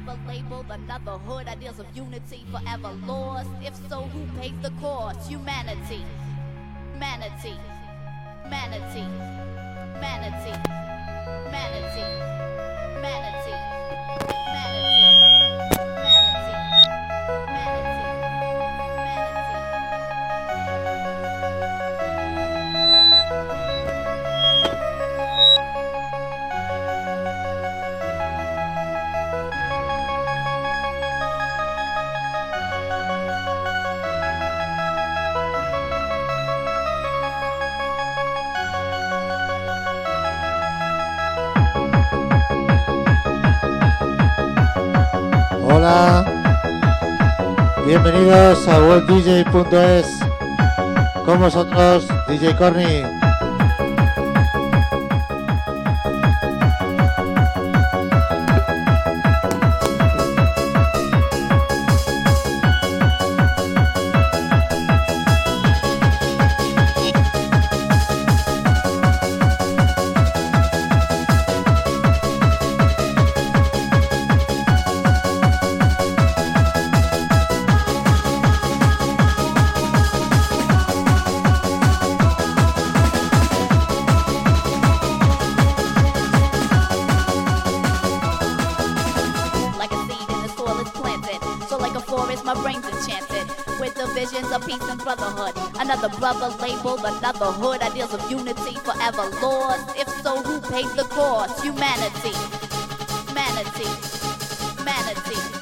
brother labeled, another hood. Ideals of unity forever lost. If so, who pays the cost? Humanity. Manatee. Manatee. Manatee. Manatee. Manatee. Bienvenidos a worlddj.es. Con vosotros, DJ Corny. Another brother labeled, another hood. Ideals of unity forever lost. If so, who paid the cost? Humanity. Manatee. Manatee.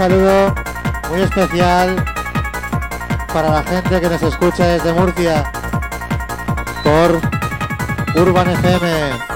Saludo muy especial para la gente que nos escucha desde Murcia por Urban FM.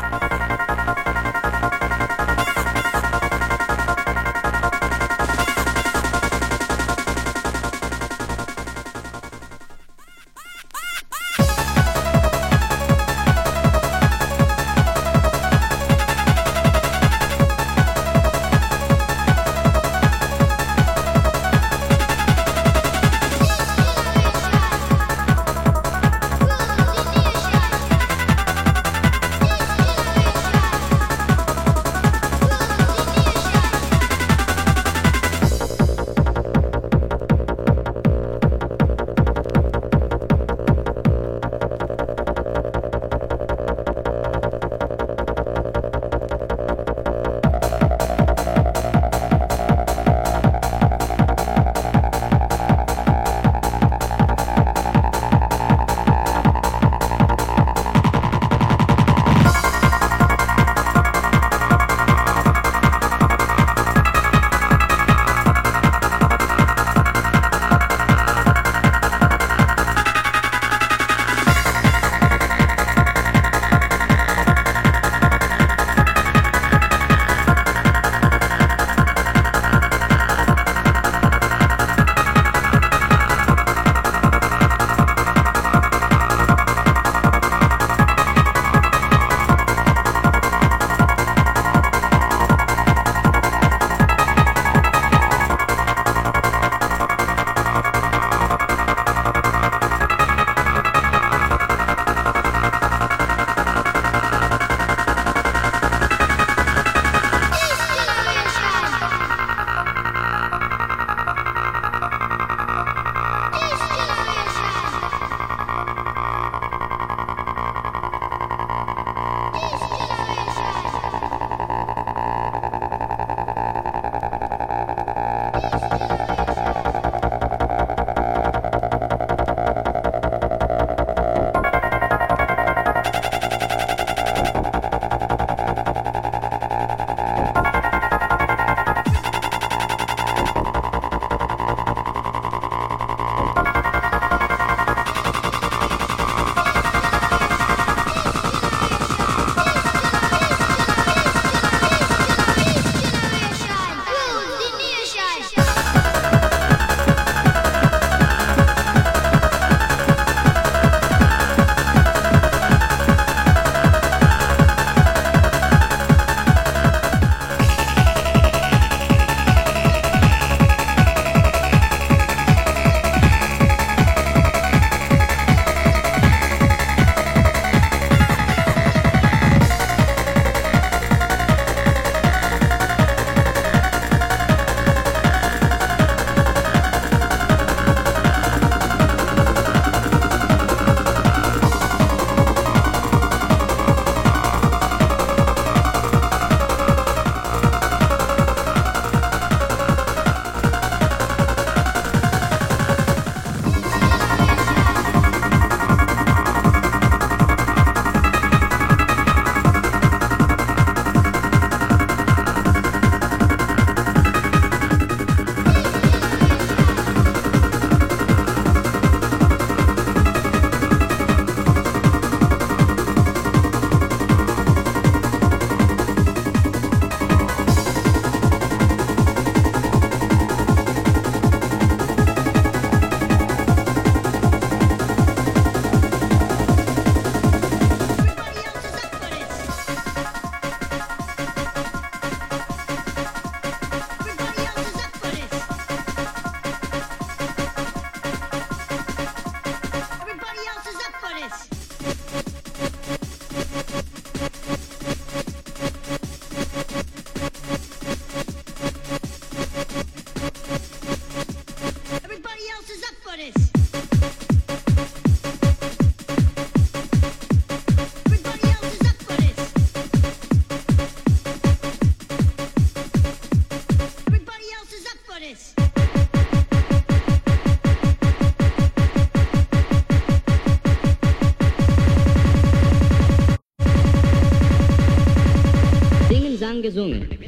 Manguezuma.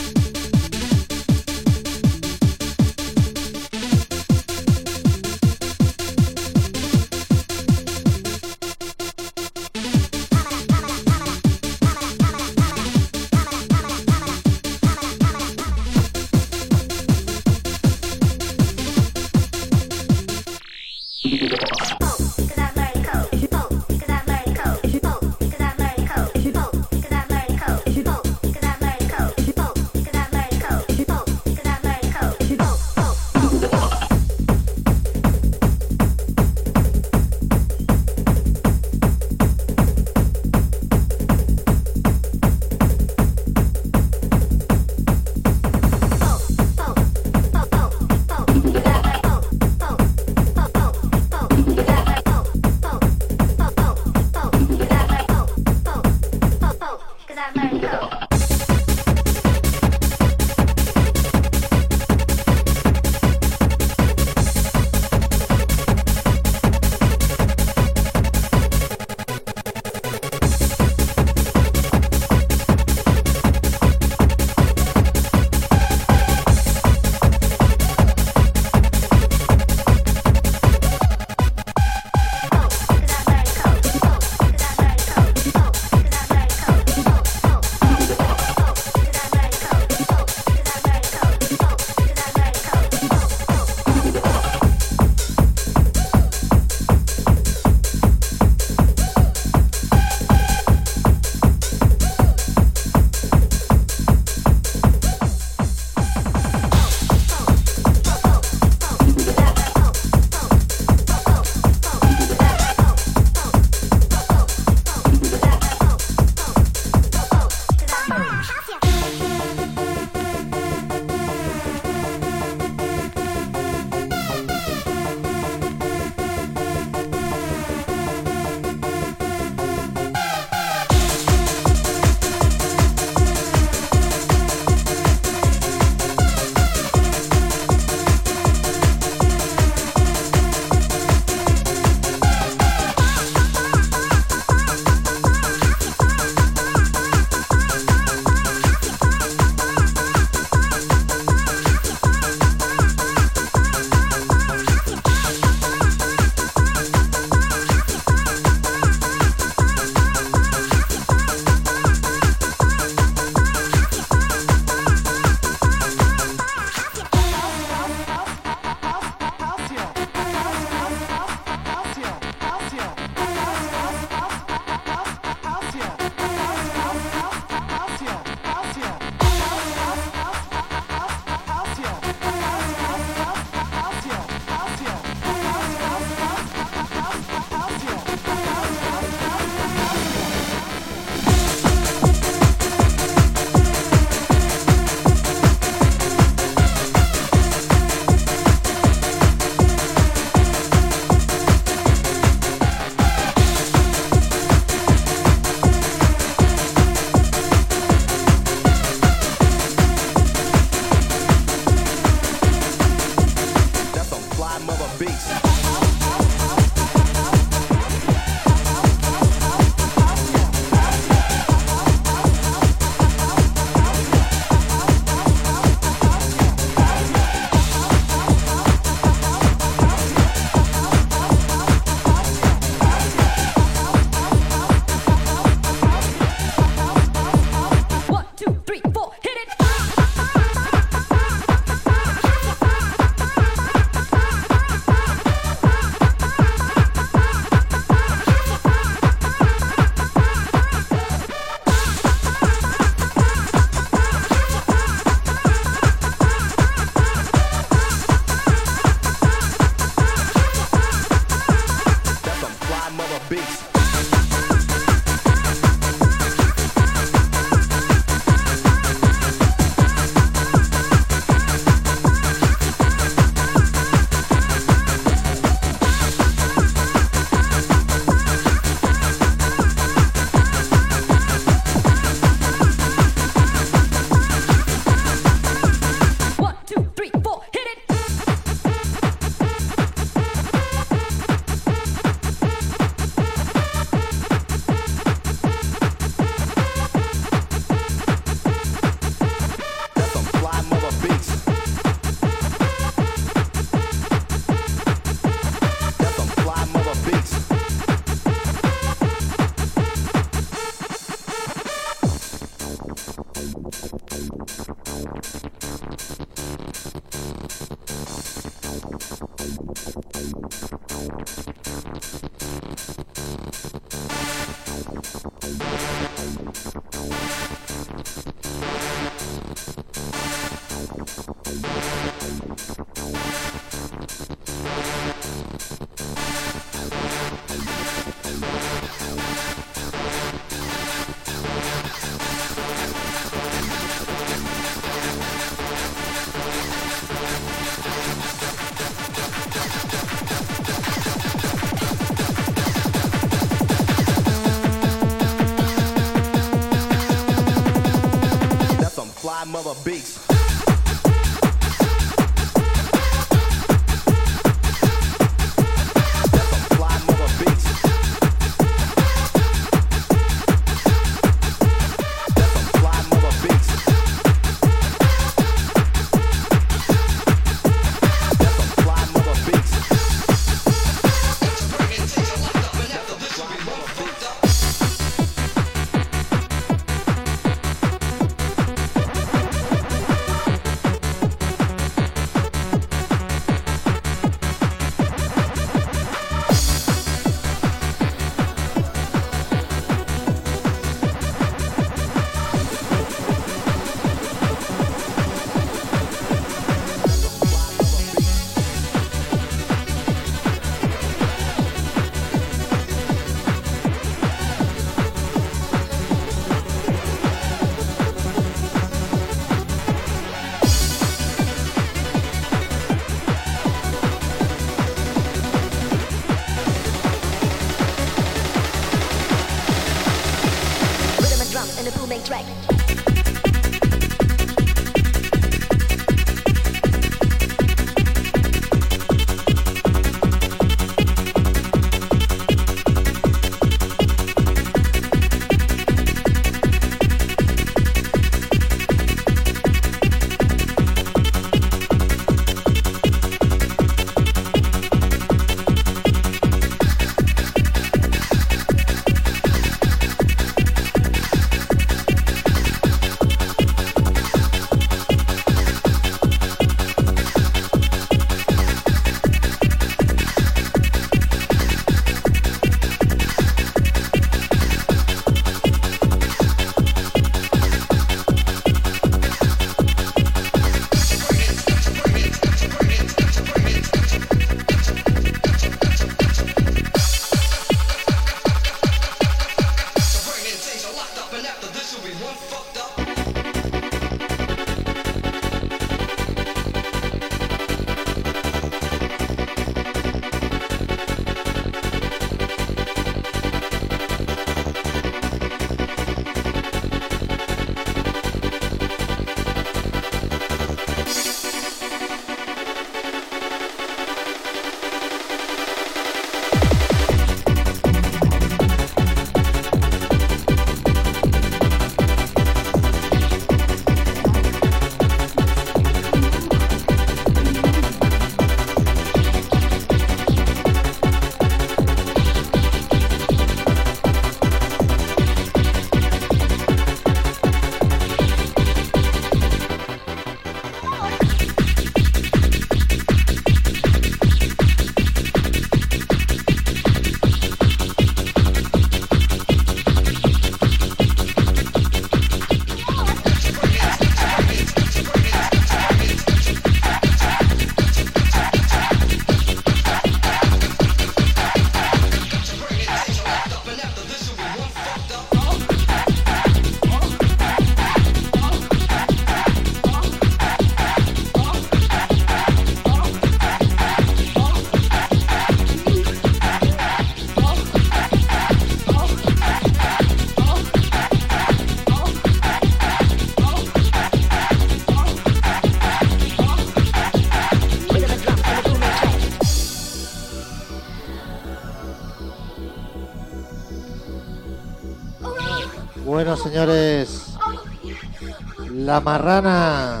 La marrana.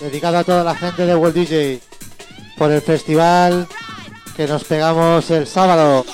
Dedicado a toda la gente de World DJ por el festival que nos pegamos el sábado.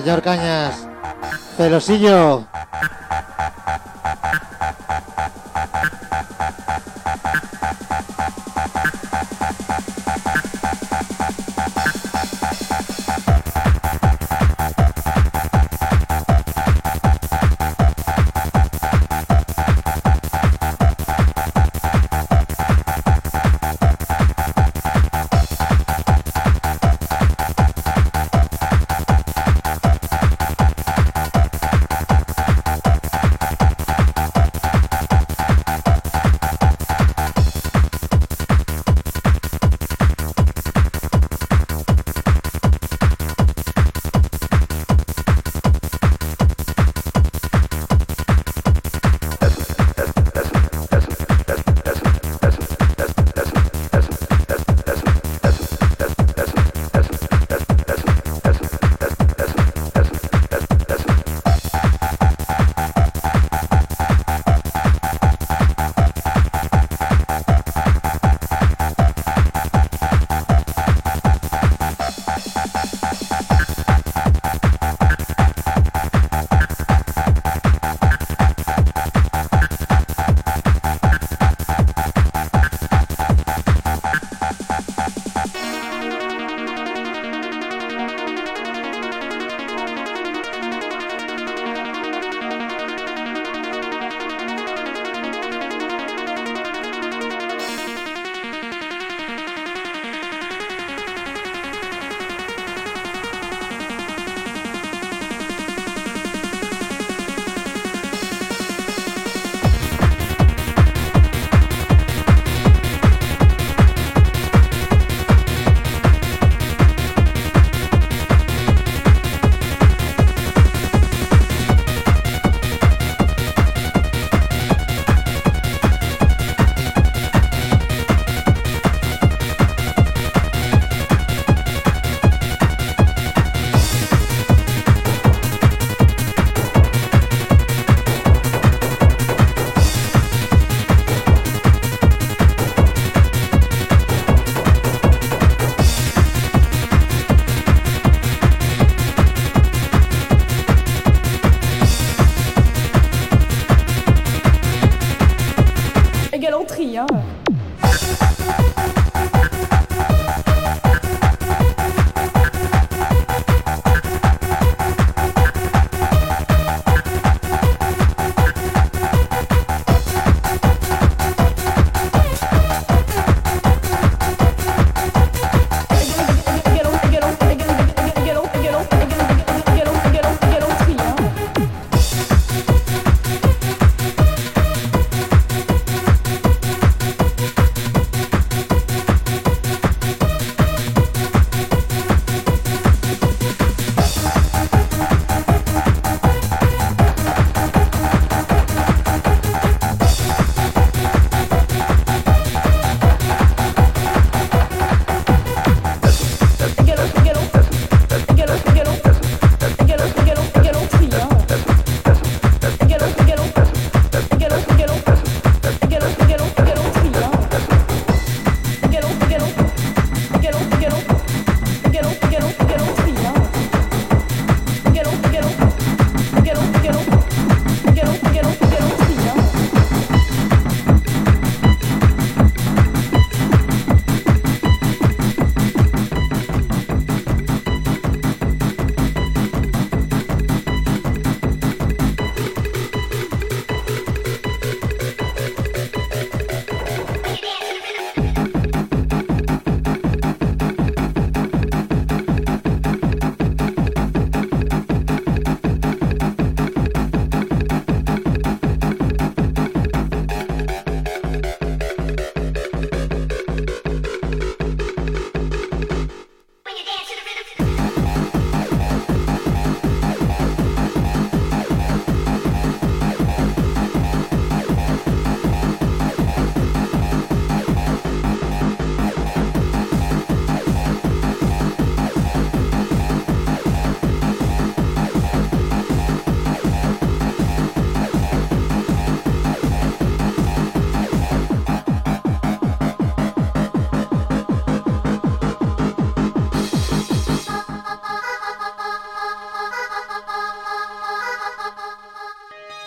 Señor Cañas. Celosillo.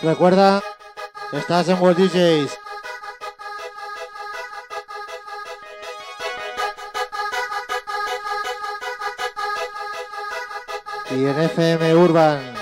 Recuerda, estás en World DJs. Y en FM Urban.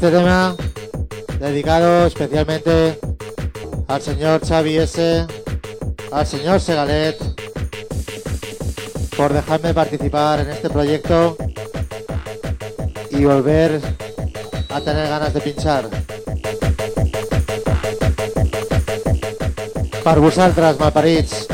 este tema dedicado especialmente al señor Xavi S, al señor Segalet, por dejarme participar en este proyecto y volver a tener ganas de pinchar. Parbusal tras Malparits.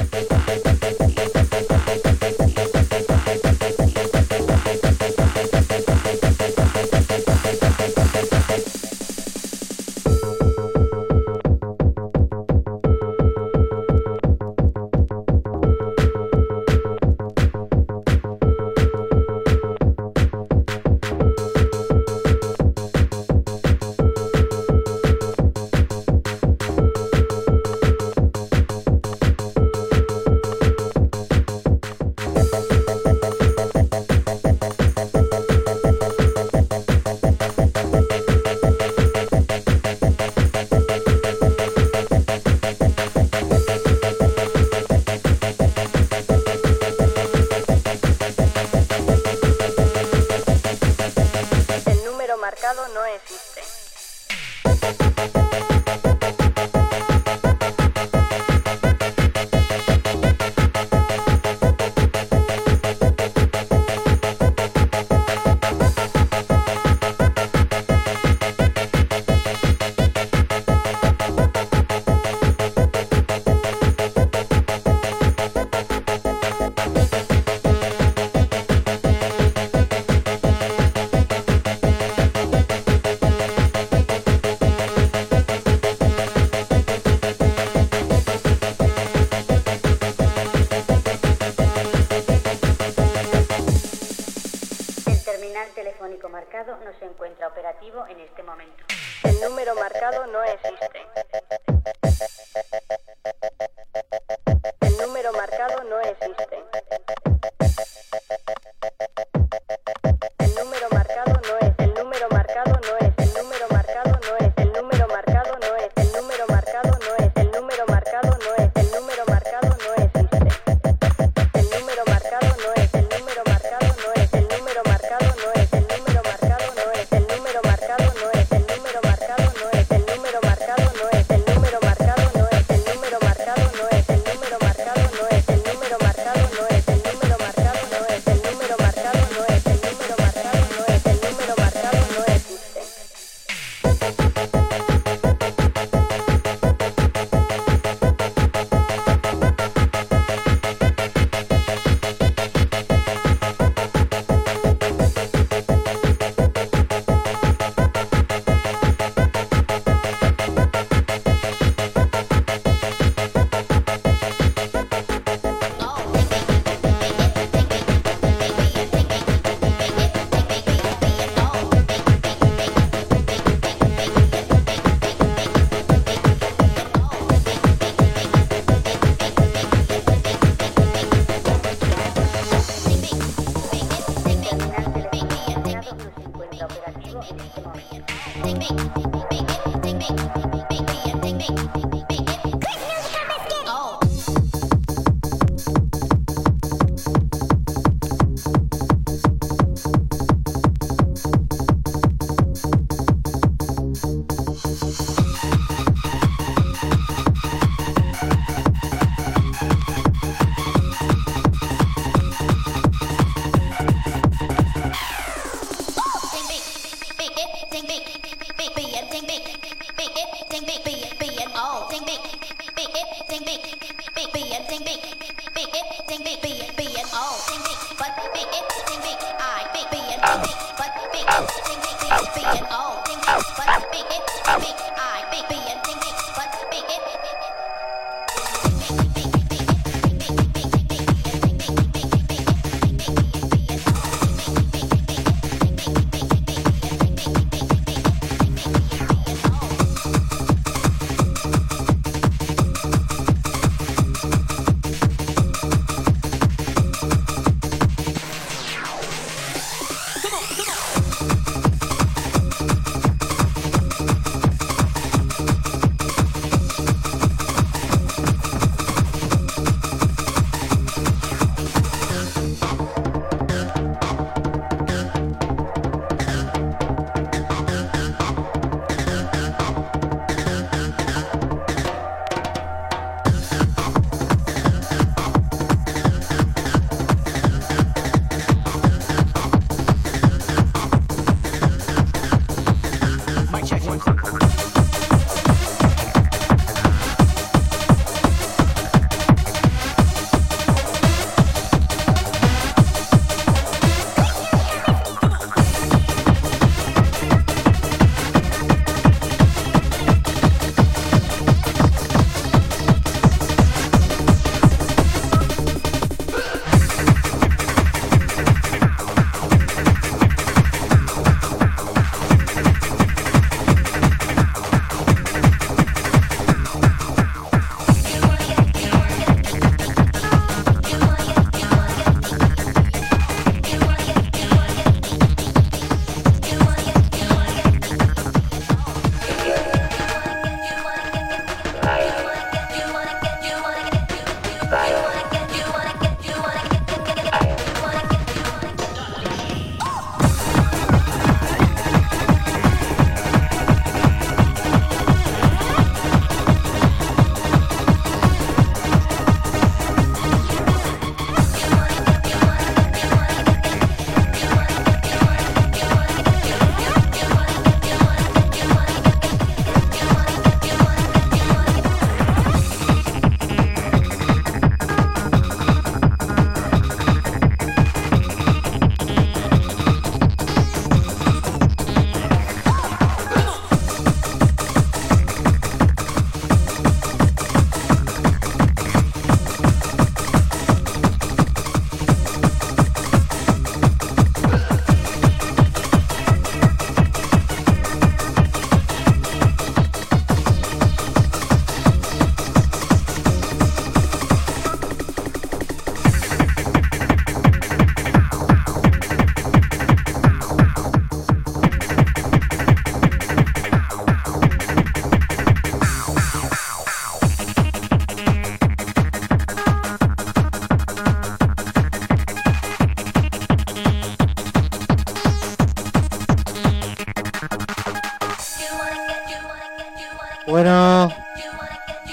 come on, come on.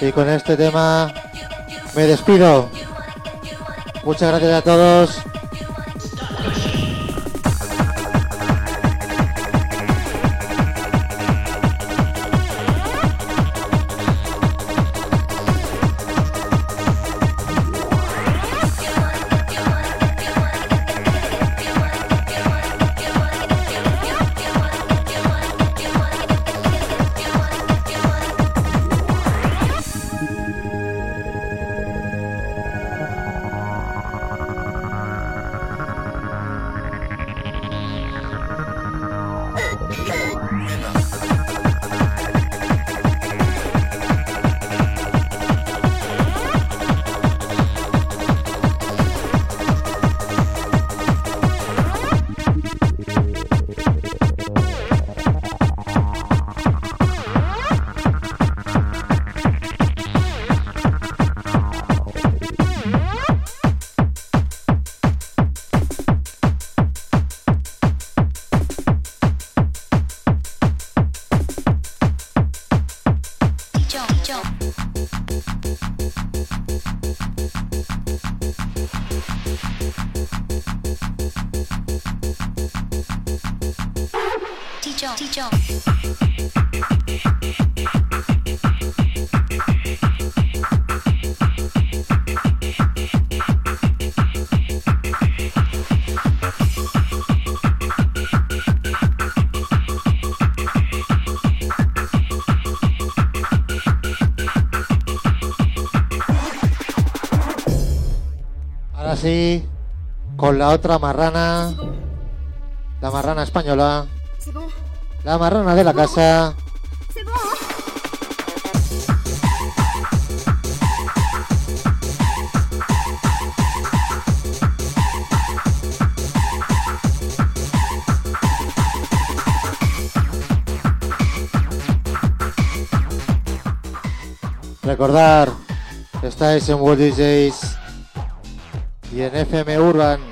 Y con este tema me despido. Muchas gracias a todos. La otra marrana, la marrana española, la marrana de la casa. Recordar, estáis en World DJs y en FM Urban.